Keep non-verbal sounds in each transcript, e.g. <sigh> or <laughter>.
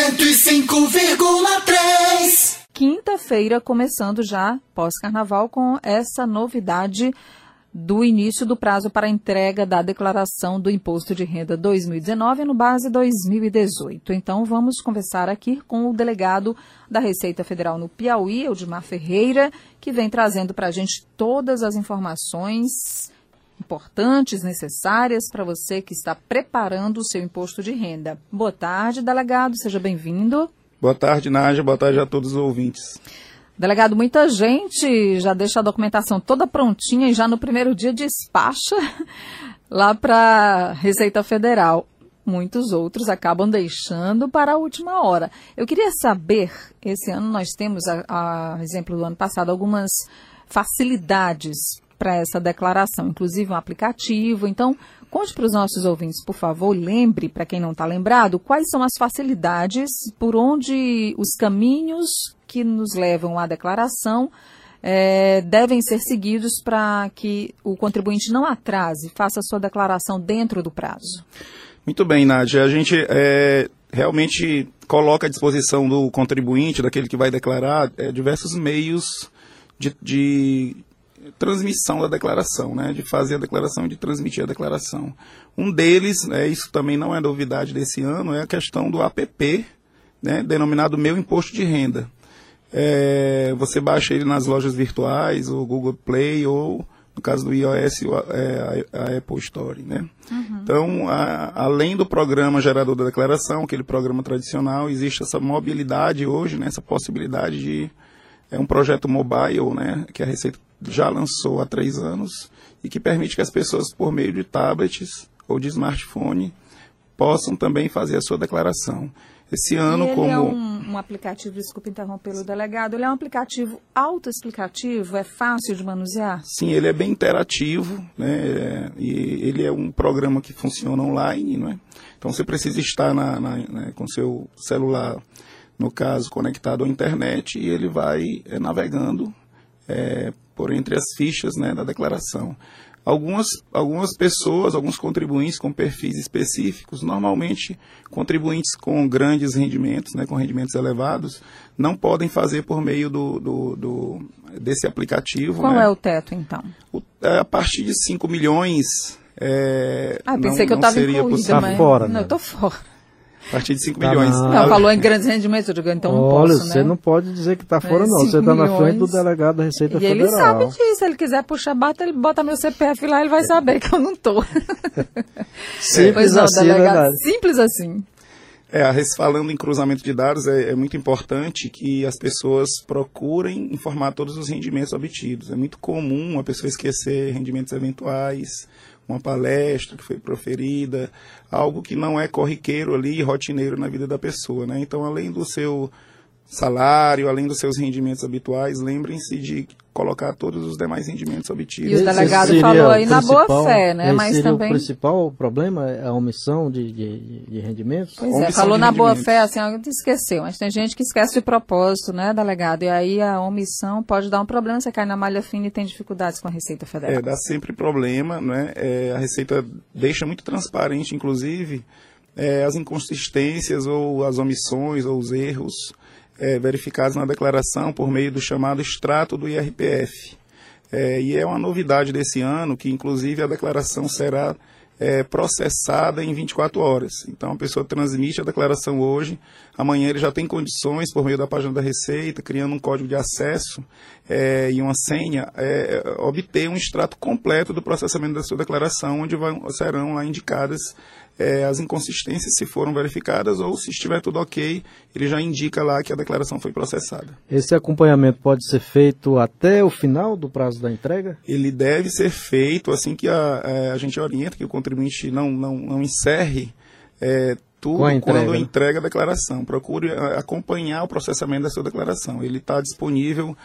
105,3. Quinta-feira, começando já pós-carnaval, com essa novidade do início do prazo para entrega da declaração do Imposto de Renda 2019 no base 2018. Então, vamos conversar aqui com o delegado da Receita Federal no Piauí, Eudimar Ferreira, que vem trazendo para a gente todas as informações importantes, necessárias para você que está preparando o seu imposto de renda. Boa tarde, delegado, seja bem-vindo. Boa tarde, Nádia. Boa tarde a todos os ouvintes. Delegado, muita gente já deixa a documentação toda prontinha e já no primeiro dia despacha <laughs> lá para a Receita Federal. Muitos outros acabam deixando para a última hora. Eu queria saber, esse ano nós temos, a, a exemplo do ano passado, algumas facilidades para essa declaração, inclusive um aplicativo. Então, conte para os nossos ouvintes, por favor, lembre, para quem não está lembrado, quais são as facilidades, por onde os caminhos que nos levam à declaração é, devem ser seguidos para que o contribuinte não atrase, faça sua declaração dentro do prazo. Muito bem, Nádia. A gente é, realmente coloca à disposição do contribuinte, daquele que vai declarar, é, diversos meios de, de transmissão da declaração, né, de fazer a declaração e de transmitir a declaração. Um deles, é, isso também não é novidade desse ano, é a questão do app, né, denominado Meu Imposto de Renda. É, você baixa ele nas lojas virtuais, ou Google Play, ou no caso do iOS, é, a, Apple Store. Né? Uhum. Então, a, além do programa gerador da declaração, aquele programa tradicional, existe essa mobilidade hoje, né, essa possibilidade de é um projeto mobile, né, que a Receita já lançou há três anos e que permite que as pessoas, por meio de tablets ou de smartphone, possam também fazer a sua declaração. Esse ano, ele como. é um, um aplicativo, desculpe interromper o delegado, ele é um aplicativo autoexplicativo, é fácil de manusear? Sim, ele é bem interativo, né? E ele é um programa que funciona online, não é? Então você precisa estar na, na né, com seu celular, no caso, conectado à internet, e ele vai é, navegando é, por entre as fichas né, da declaração. Algumas, algumas pessoas, alguns contribuintes com perfis específicos, normalmente contribuintes com grandes rendimentos, né, com rendimentos elevados, não podem fazer por meio do, do, do desse aplicativo. Qual né? é o teto, então? O, é, a partir de 5 milhões. É, ah, pensei não, que eu estava incluída, mas... Tá fora, Não, né? eu estou fora. A partir de 5 milhões. Não, não, falou em grandes rendimentos, eu digo, então não Olha, posso, você né? não pode dizer que está fora, É, não. Você está na frente do delegado da Receita E Federal. ele sabe disso, se ele quiser puxar bata, ele bota meu CPF lá, ele vai saber que eu não estou. <laughs> Simples não, assim, né, delegado, Nádia? simples assim. É, falando em cruzamento de dados, é, é muito importante que as pessoas procurem informar todos os rendimentos obtidos. É muito comum a pessoa esquecer rendimentos eventuais, uma palestra que foi proferida, algo que não é corriqueiro ali, rotineiro na vida da pessoa. Né? Então, além do seu salário, além dos seus rendimentos habituais, lembrem-se de colocar todos os demais rendimentos obtidos. E o delegado falou aí na boa principal- fé, né? esse Mas seria também- o principal problema, é a omissão de, de, de rendimentos? Pois é, falou na boa fé, assim, esqueceu. Mas tem gente que esquece de propósito, né, delegado? E aí a omissão pode dar um problema, você cai na malha fina e tem dificuldades com a Receita Federal. É, dá sempre problema, né? É, a Receita deixa muito transparente, inclusive, é, as inconsistências ou as omissões ou os erros é, verificados na declaração por meio do chamado extrato do IRPF. É, e é uma novidade desse ano que, inclusive, a declaração será é, processada em 24 horas. Então, a pessoa transmite a declaração hoje, amanhã ele já tem condições, por meio da página da Receita, criando um código de acesso é, e uma senha, é, obter um extrato completo do processamento da sua declaração, onde vai- serão lá indicadas é, as inconsistências, se foram verificadas, ou se estiver tudo ok, ele já indica lá que a declaração foi processada. Esse acompanhamento pode ser feito até o final do prazo da entrega? ele deve ser feito assim que a, eh, a gente orienta que o contribuinte não, não, não encerre eh, tudo entrega, quando né? entrega a declaração. Procure eh, acompanhar o processamento da sua declaração. Ele está disponível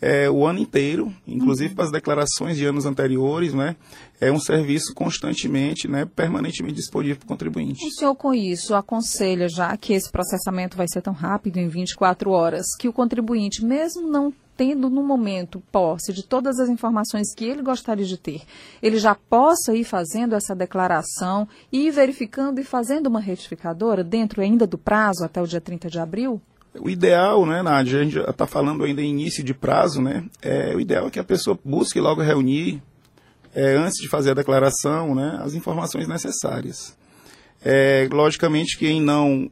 é, o ano inteiro, inclusive uhum. para as declarações de anos anteriores, né? É um serviço constantemente, né, permanentemente disponível para o contribuinte. O senhor, com isso, aconselha, já que esse processamento vai ser tão rápido, em 24 horas, que o contribuinte, mesmo não tendo no momento posse de todas as informações que ele gostaria de ter, ele já possa ir fazendo essa declaração e ir verificando e fazendo uma retificadora dentro ainda do prazo até o dia 30 de abril? O ideal, né, Nádia, a gente está falando ainda em início de prazo, né? É, o ideal é que a pessoa busque logo reunir, é, antes de fazer a declaração, né, as informações necessárias. É, logicamente, quem não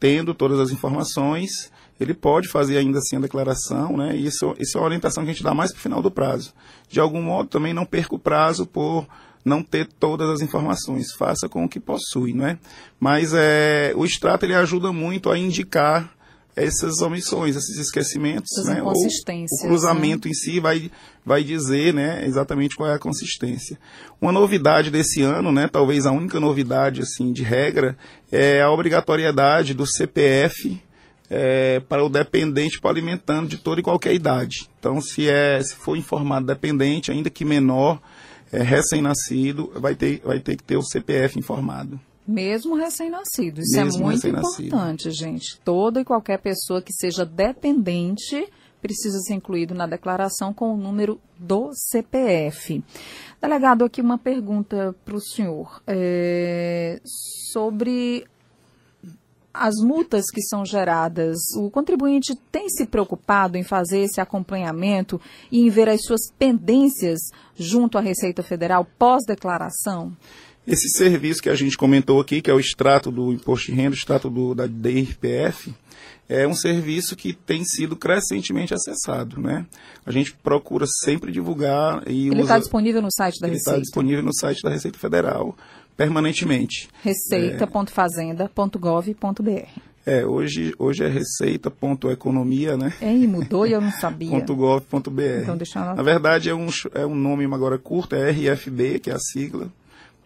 tendo todas as informações, ele pode fazer ainda assim a declaração, né? Isso, isso é uma orientação que a gente dá mais para o final do prazo. De algum modo, também não perca o prazo por não ter todas as informações. Faça com o que possui, não é? Mas é, o extrato ele ajuda muito a indicar essas omissões, esses esquecimentos, essas né? Ou o cruzamento né? em si vai, vai dizer, né, exatamente qual é a consistência. Uma novidade desse ano, né, talvez a única novidade assim de regra é a obrigatoriedade do CPF é, para o dependente alimentando de toda e qualquer idade. Então, se é, se for informado dependente, ainda que menor, é, recém-nascido, vai ter, vai ter que ter o CPF informado. Mesmo recém-nascido. Isso é Mesmo é muito importante, gente. Toda e qualquer pessoa que seja dependente precisa ser incluído na declaração com o número do CPF. Delegado, aqui uma pergunta para o senhor é, sobre as multas que são geradas. O contribuinte tem se preocupado em fazer esse acompanhamento e em ver as suas pendências junto à Receita Federal pós-declaração? Esse serviço que a gente comentou aqui, que é o extrato do imposto de renda, o extrato do, da DIRPF, é um serviço que tem sido crescentemente acessado, né? A gente procura sempre divulgar e Ele está disponível no site da ele tá Receita? Ele está disponível no site da Receita Federal, permanentemente. receita.fazenda.gov.br é, hoje, hoje é receita.economia, né? É, e mudou e eu não sabia. <laughs> .gov.br. Então deixa eu Na verdade, é um, é um nome agora curto, é RFB, que é a sigla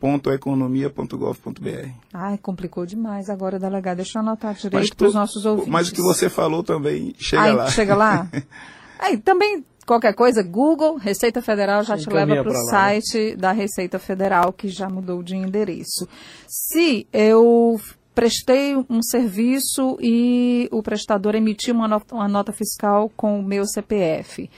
www.economia.gov.br. Ai, complicou demais agora, delegado. Deixa eu anotar direito para os nossos ouvintes. Mas o que você falou também chega Ai, lá. Chega lá? <laughs> Aí, também, qualquer coisa, Google, Receita Federal, já te leva para o site né? da Receita Federal, que já mudou de endereço. Se eu prestei um serviço e o prestador emitiu uma nota, uma nota fiscal com o meu CPF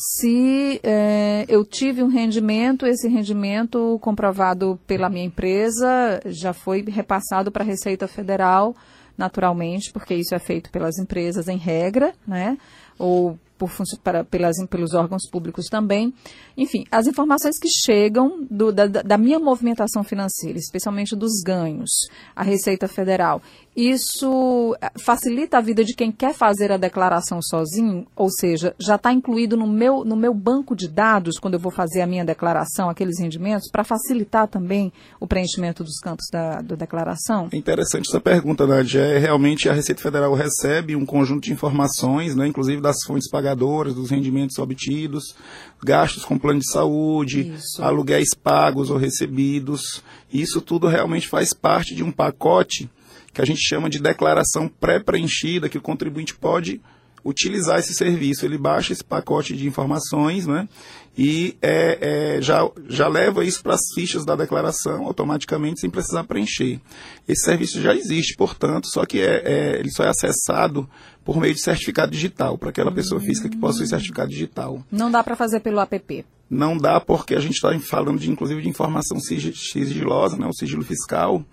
se é, eu tive um rendimento, esse rendimento comprovado pela minha empresa já foi repassado para a Receita Federal, naturalmente, porque isso é feito pelas empresas em regra, né? Ou por, para, pelas, pelos órgãos públicos também. Enfim, as informações que chegam do, da, da, minha movimentação financeira, especialmente dos ganhos, à Receita Federal, isso eh, facilita a vida de quem quer fazer a declaração sozinho, ou seja, já está incluído no meu, no meu banco de dados, quando eu vou fazer a minha declaração, aqueles rendimentos, para facilitar também o preenchimento dos campos da, da declaração? É interessante essa pergunta, Nádia. É, realmente a Receita Federal recebe um conjunto de informações, né, inclusive das fontes pagadas pagadoras dos rendimentos obtidos, gastos com plano de saúde, Isso. aluguéis pagos ou recebidos. Isso tudo realmente faz parte de um pacote que a gente chama de declaração pré-preenchida, que o contribuinte pode utilizar esse serviço. Ele baixa esse pacote de informações né, e é, é, já, já leva isso para as fichas da declaração automaticamente, sem precisar preencher. Esse serviço já existe, portanto, só que é, é ele só é acessado por meio de certificado digital, para aquela pessoa física que possui certificado digital. Não dá para fazer pelo app? Não dá porque a gente está falando, de, inclusive, de informação sigilosa, né, o sigilo fiscal,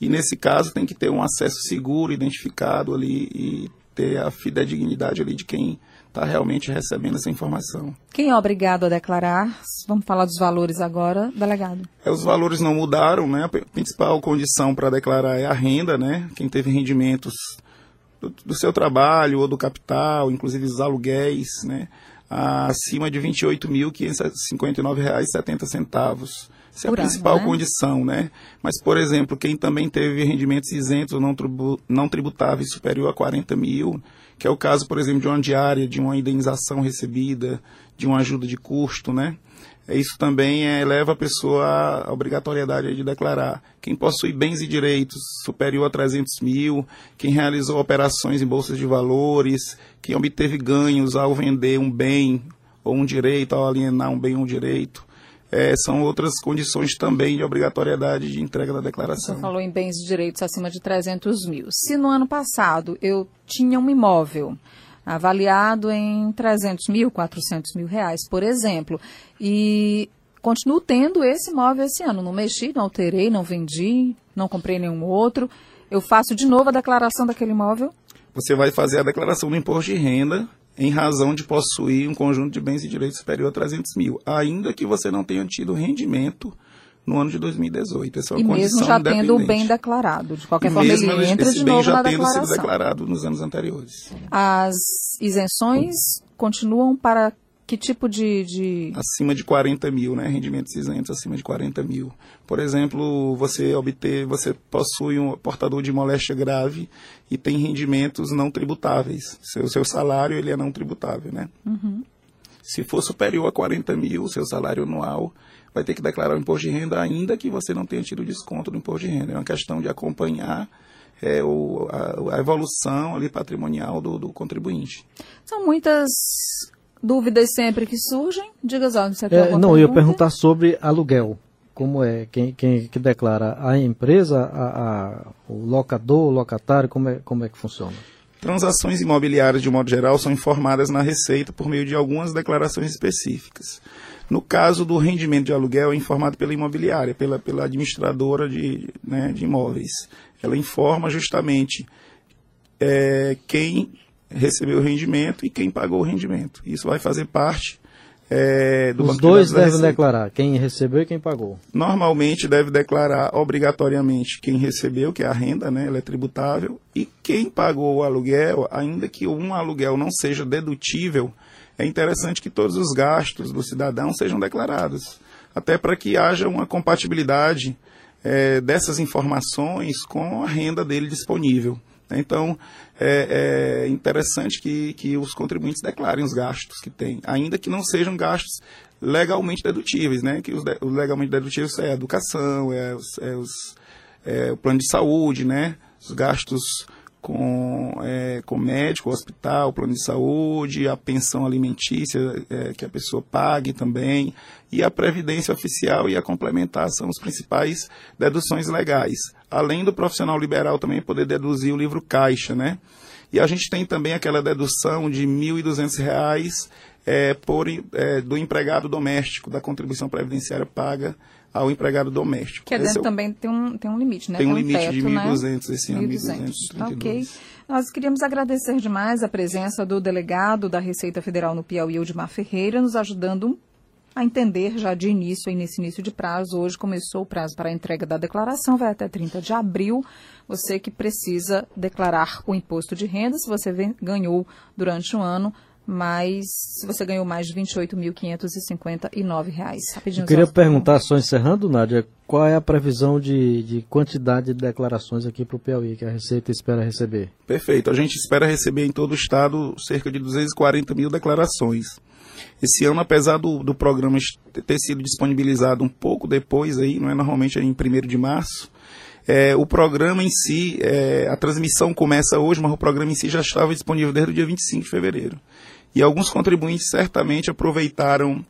e nesse caso tem que ter um acesso seguro, identificado ali e ter a fidedignidade ali de quem está realmente recebendo essa informação. Quem é obrigado a declarar? Vamos falar dos valores agora, delegado. É, os valores não mudaram, né? A principal condição para declarar é a renda, né? Quem teve rendimentos do, do, seu trabalho ou do capital, inclusive os aluguéis, né? Acima de R$ 28.559,70 essa é a principal ano, né? condição, né? Mas, por exemplo, quem também teve rendimentos isentos ou não, tribu não tributáveis superior a 40 mil, que é o caso, por exemplo, de uma diária, de uma indenização recebida, de uma ajuda de custo, né? Isso também é, leva a pessoa à obrigatoriedade de declarar. Quem possui bens e direitos superior a 300 mil, quem realizou operações em bolsas de valores, quem obteve ganhos ao vender um bem ou um direito, ao alienar um bem ou um direito, é, são outras condições também de obrigatoriedade de entrega da declaração. Você falou em bens e direitos acima de 300 mil. Se no ano passado eu tinha um imóvel avaliado em 300 mil, 400 mil reais, por exemplo, e continuo tendo esse imóvel esse ano, não mexi, não alterei, não vendi, não comprei nenhum outro, eu faço de novo a declaração daquele imóvel? Você vai fazer a declaração do imposto de renda em razão de possuir um conjunto de bens e direitos superior a 300 mil, ainda que você não tenha tido rendimento no ano de 2018. Essa é uma e condição mesmo já tendo o bem declarado. De qualquer forma, mesmo ele entra de bem novo já na tendo declaração. sido declarado nos anos anteriores. As isenções continuam para que tipo de, de... Acima de 40 mil, né? Rendimentos isentos acima de 40 mil. Por exemplo, você obter, você possui um portador de moléstia grave e tem rendimentos não tributáveis. Seu, seu salário ele é não tributável, né? Uhum. Se for superior a 40 mil, seu salário anual vai ter que declarar o imposto de renda, ainda que você não tenha tido desconto do imposto de renda. É uma questão de acompanhar é, o, a, a, evolução ali patrimonial do, do contribuinte. São muitas dúvidas sempre que surgem. Diga, Zó, você tem é, Não, eu ia perguntar sobre aluguel. Como é? Quem, quem que declara? A empresa, a, a, o locador, o locatário, como é, como é que funciona? Transações imobiliárias, de modo geral, são informadas na Receita por meio de algumas declarações específicas. No caso do rendimento de aluguel, é informado pela imobiliária, pela, pela administradora de, né, de imóveis. Ela informa justamente é, quem recebeu o rendimento e quem pagou o rendimento. Isso vai fazer parte é, do Os dois devem declarar, quem recebeu e quem pagou. Normalmente deve declarar obrigatoriamente quem recebeu, que é a renda, né, ela é tributável, e quem pagou o aluguel, ainda que um aluguel não seja dedutível, é interessante que todos os gastos do cidadão sejam declarados, até para que haja uma compatibilidade é, dessas informações com a renda dele disponível. Então, é, é interessante que, que os contribuintes declarem os gastos que têm, ainda que não sejam gastos legalmente dedutíveis, né? Que os, de, os legalmente dedutíveis é a educação, é, os, é, os, é o plano de saúde, né? Os gastos com, é, com médico, hospital, plano de saúde, a pensão alimentícia é, que a pessoa pague também, e a previdência oficial e a complementar são os principais deduções legais. Além do profissional liberal também poder deduzir o livro caixa, né? E a gente tem também aquela dedução de R$ 1.200 é, por, é, do empregado doméstico, da contribuição previdenciária paga ao empregado doméstico. Que é dentro é o... também tem um, tem um limite, né? Tem um, tem um limite teto, de 1.200 né? esse ano, 1.232. Ok. Nós queríamos agradecer demais a presença do delegado da Receita Federal no Piauí, Eudimar Ferreira, nos ajudando a entender já de início, aí nesse início de prazo. Hoje começou o prazo para a entrega da declaração, vai até 30 de abril. Você que precisa declarar o imposto de renda, se você ganhou durante o ano, mas se você ganhou mais de R$ 28.559. Eu queria perguntar, só encerrando, Nádia, qual é a previsão de, de quantidade de declarações aqui para o Piauí que a Receita espera receber? Perfeito. A gente espera receber em todo o estado cerca de 240 mil declarações. Esse ano, apesar do, do programa ter sido disponibilizado um pouco depois, aí, não é normalmente em 1 de março, é, o programa em si, é, a transmissão começa hoje, mas o programa em si já estava disponível desde o dia 25 de fevereiro. E alguns contribuintes certamente aproveitaram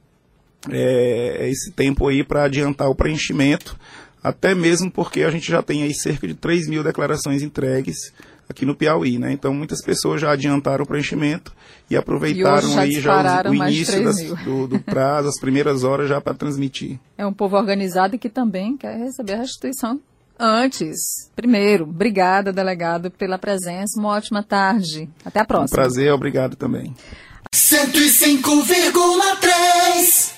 é, esse tempo aí para adiantar o preenchimento, até mesmo porque a gente já tem aí cerca de 3 mil declarações entregues aqui no Piauí, né? Então muitas pessoas já adiantaram o preenchimento e aproveitaram e aí já o, início das, do, do prazo, as primeiras horas já para transmitir. É um povo organizado e que também quer receber a restituição antes. Primeiro, obrigada, delegado, pela presença. Uma ótima tarde. Até a próxima. Um prazer, obrigado também. 105,3